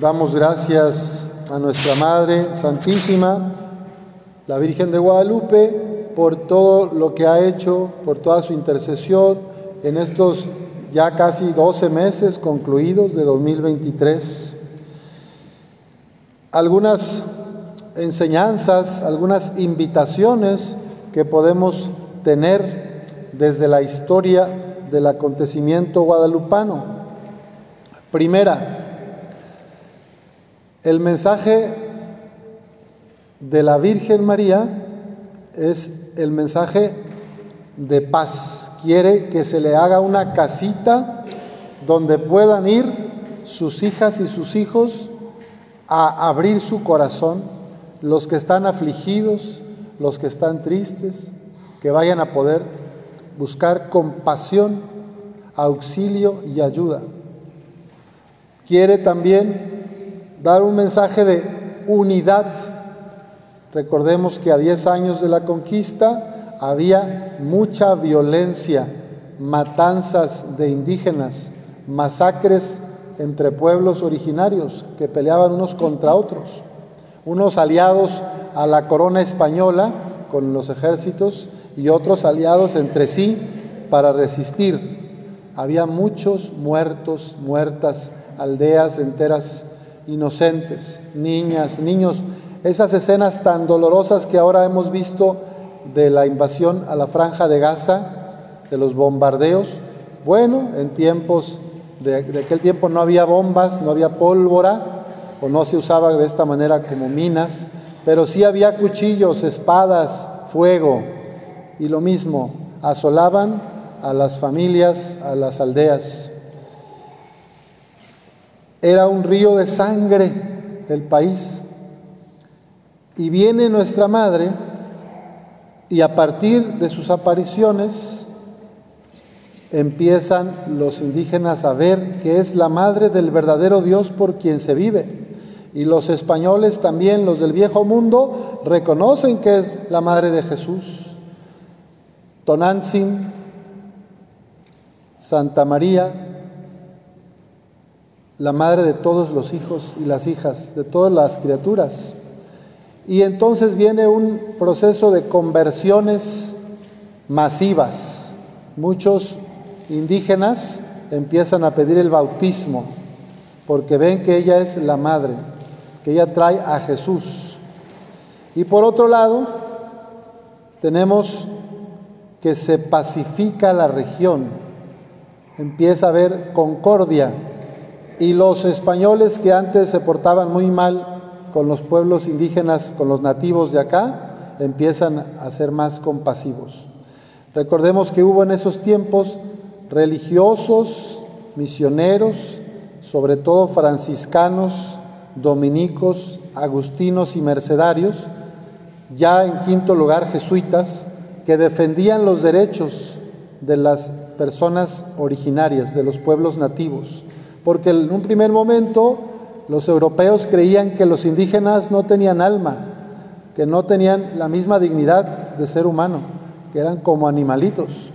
Damos gracias a nuestra Madre Santísima, la Virgen de Guadalupe, por todo lo que ha hecho, por toda su intercesión en estos ya casi 12 meses concluidos de 2023. Algunas enseñanzas, algunas invitaciones que podemos tener desde la historia del acontecimiento guadalupano. Primera, el mensaje de la Virgen María es el mensaje de paz. Quiere que se le haga una casita donde puedan ir sus hijas y sus hijos a abrir su corazón, los que están afligidos, los que están tristes, que vayan a poder buscar compasión, auxilio y ayuda. Quiere también dar un mensaje de unidad. Recordemos que a 10 años de la conquista había mucha violencia, matanzas de indígenas, masacres entre pueblos originarios que peleaban unos contra otros, unos aliados a la corona española con los ejércitos y otros aliados entre sí para resistir. Había muchos muertos, muertas, aldeas enteras inocentes, niñas, niños, esas escenas tan dolorosas que ahora hemos visto de la invasión a la franja de Gaza, de los bombardeos. Bueno, en tiempos de, aquel tiempo no había bombas, no había pólvora, o no se usaba de esta manera como minas, pero sí había cuchillos, espadas, fuego, y lo mismo, asolaban a las familias, a las aldeas. Era un río de sangre el país. Y viene nuestra madre y a partir de sus apariciones empiezan los indígenas a ver que es la madre del verdadero Dios por quien se vive. Y los españoles también, los del viejo mundo, reconocen que es la madre de Jesús. Tonantzin, Santa María, la madre de todos los hijos y las hijas, de todas las criaturas. Y entonces viene un proceso de conversiones masivas. Muchos indígenas empiezan a pedir el bautismo porque ven que ella es la madre, que ella trae a Jesús. Y por otro lado, tenemos que se pacifica la región, empieza a haber concordia y los españoles que antes se portaban muy mal con los pueblos indígenas, con los nativos de acá, empiezan a ser más compasivos. Recordemos que hubo en esos tiempos religiosos, misioneros, sobre todo franciscanos, dominicos, agustinos y mercedarios, ya en quinto lugar jesuitas, que defendían los derechos de las personas originarias, de los pueblos nativos porque en un primer momento los europeos creían que los indígenas no tenían alma, que no tenían la misma dignidad de ser humano, que eran como animalitos.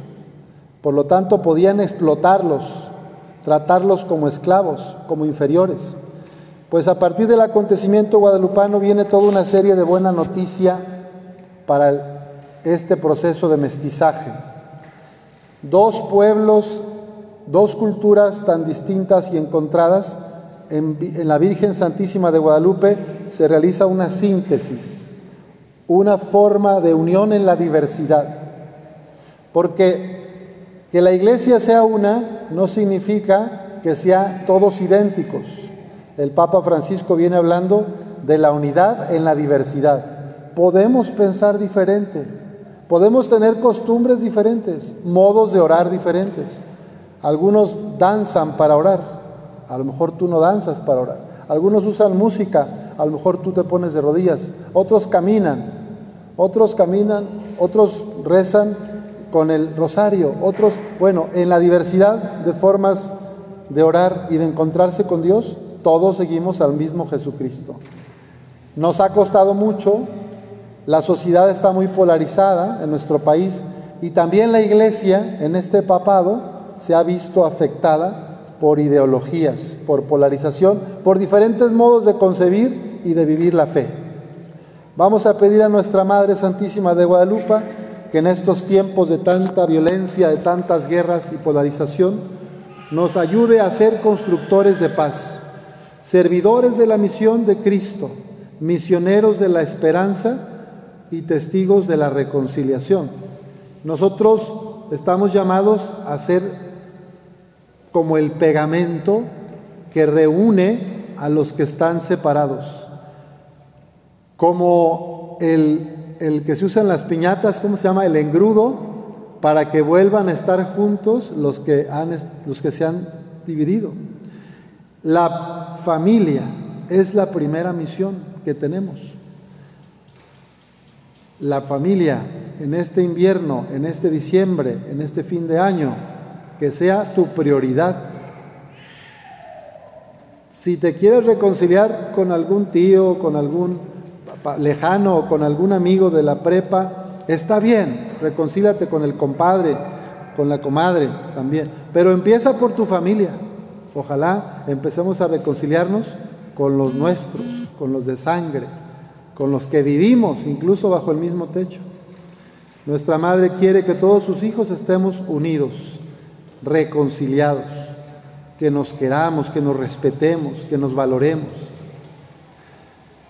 Por lo tanto, podían explotarlos, tratarlos como esclavos, como inferiores. Pues a partir del acontecimiento guadalupano viene toda una serie de buena noticia para este proceso de mestizaje. Dos pueblos dos culturas tan distintas y encontradas, en, la Virgen Santísima de Guadalupe se realiza una síntesis, una forma de unión en la diversidad. Porque que la iglesia sea una no significa que sea todos idénticos. El Papa Francisco viene hablando de la unidad en la diversidad. Podemos pensar diferente, podemos tener costumbres diferentes, modos de orar diferentes, algunos danzan para orar, a lo mejor tú no danzas para orar. Algunos usan música, a lo mejor tú te pones de rodillas. Otros caminan, otros caminan, otros rezan con el rosario, otros, bueno, en la diversidad de formas de orar y de encontrarse con Dios, todos seguimos al mismo Jesucristo. Nos ha costado mucho, la sociedad está muy polarizada en nuestro país y también la iglesia en este papado se ha visto afectada por ideologías, por polarización, por diferentes modos de concebir y de vivir la fe. Vamos a pedir a nuestra Madre Santísima de Guadalupe que en estos tiempos de tanta violencia, de tantas guerras y polarización, nos ayude a ser constructores de paz, servidores de la misión de Cristo, misioneros de la esperanza y testigos de la reconciliación. Nosotros estamos llamados a ser como el pegamento que reúne a los que están separados, como el, el que se usa en las piñatas, ¿cómo se llama? El engrudo, para que vuelvan a estar juntos los que, han, los que se han dividido. La familia es la primera misión que tenemos. La familia en este invierno, en este diciembre, en este fin de año, que sea tu prioridad. Si te quieres reconciliar con algún tío, con algún lejano o con algún amigo de la prepa, está bien, reconcílate con el compadre, con la comadre también, pero empieza por tu familia. Ojalá empecemos a reconciliarnos con los nuestros, con los de sangre, con los que vivimos incluso bajo el mismo techo. Nuestra madre quiere que todos sus hijos estemos unidos, reconciliados, que nos queramos, que nos respetemos, que nos valoremos.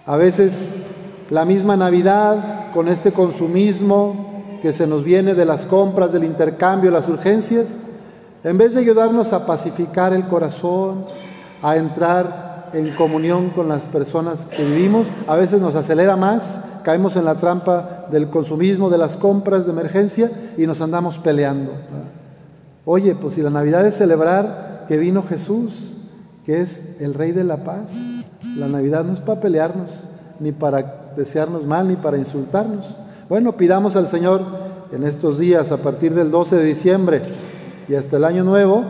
A veces la misma Navidad, con este consumismo que se nos viene de las compras, del intercambio, las urgencias, en vez de ayudarnos a pacificar el corazón, a entrar en comunión con las personas que vivimos, a veces nos acelera más, caemos en la trampa del consumismo, de las compras de emergencia y nos andamos peleando. Oye, pues si la Navidad es celebrar que vino Jesús, que es el Rey de la Paz, la Navidad no es para pelearnos, ni para desearnos mal, ni para insultarnos. Bueno, pidamos al Señor en estos días, a partir del 12 de diciembre y hasta el año nuevo,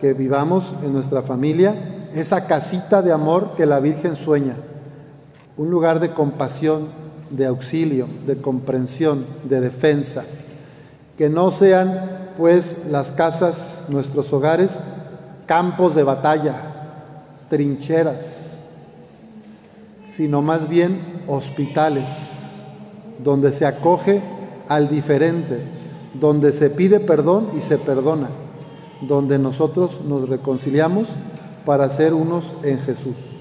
que vivamos en nuestra familia esa casita de amor que la Virgen sueña, un lugar de compasión, de auxilio, de comprensión, de defensa, que no sean pues las casas, nuestros hogares, campos de batalla, trincheras, sino más bien hospitales, donde se acoge al diferente, donde se pide perdón y se perdona, donde nosotros nos reconciliamos para ser unos en Jesús.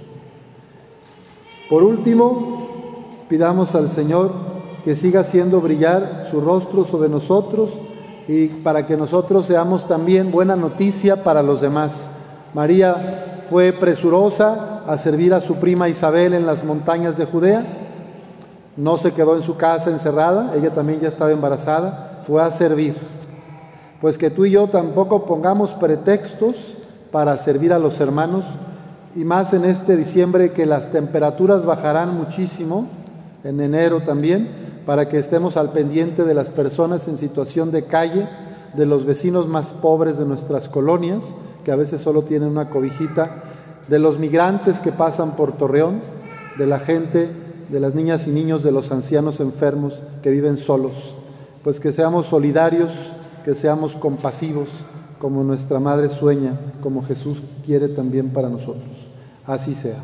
Por último, pidamos al Señor que siga haciendo brillar su rostro sobre nosotros y para que nosotros seamos también buena noticia para los demás. María fue presurosa a servir a su prima Isabel en las montañas de Judea. No se quedó en su casa encerrada, ella también ya estaba embarazada, fue a servir. Pues que tú y yo tampoco pongamos pretextos para servir a los hermanos, y más en este diciembre que las temperaturas bajarán muchísimo, en enero también, para que estemos al pendiente de las personas en situación de calle, de los vecinos más pobres de nuestras colonias, que a veces solo tienen una cobijita de los migrantes que pasan por Torreón, de la gente, de las niñas y niños, de los ancianos enfermos que viven solos. Pues que seamos solidarios, que seamos compasivos, como nuestra Madre sueña, como Jesús quiere también para nosotros. Así sea.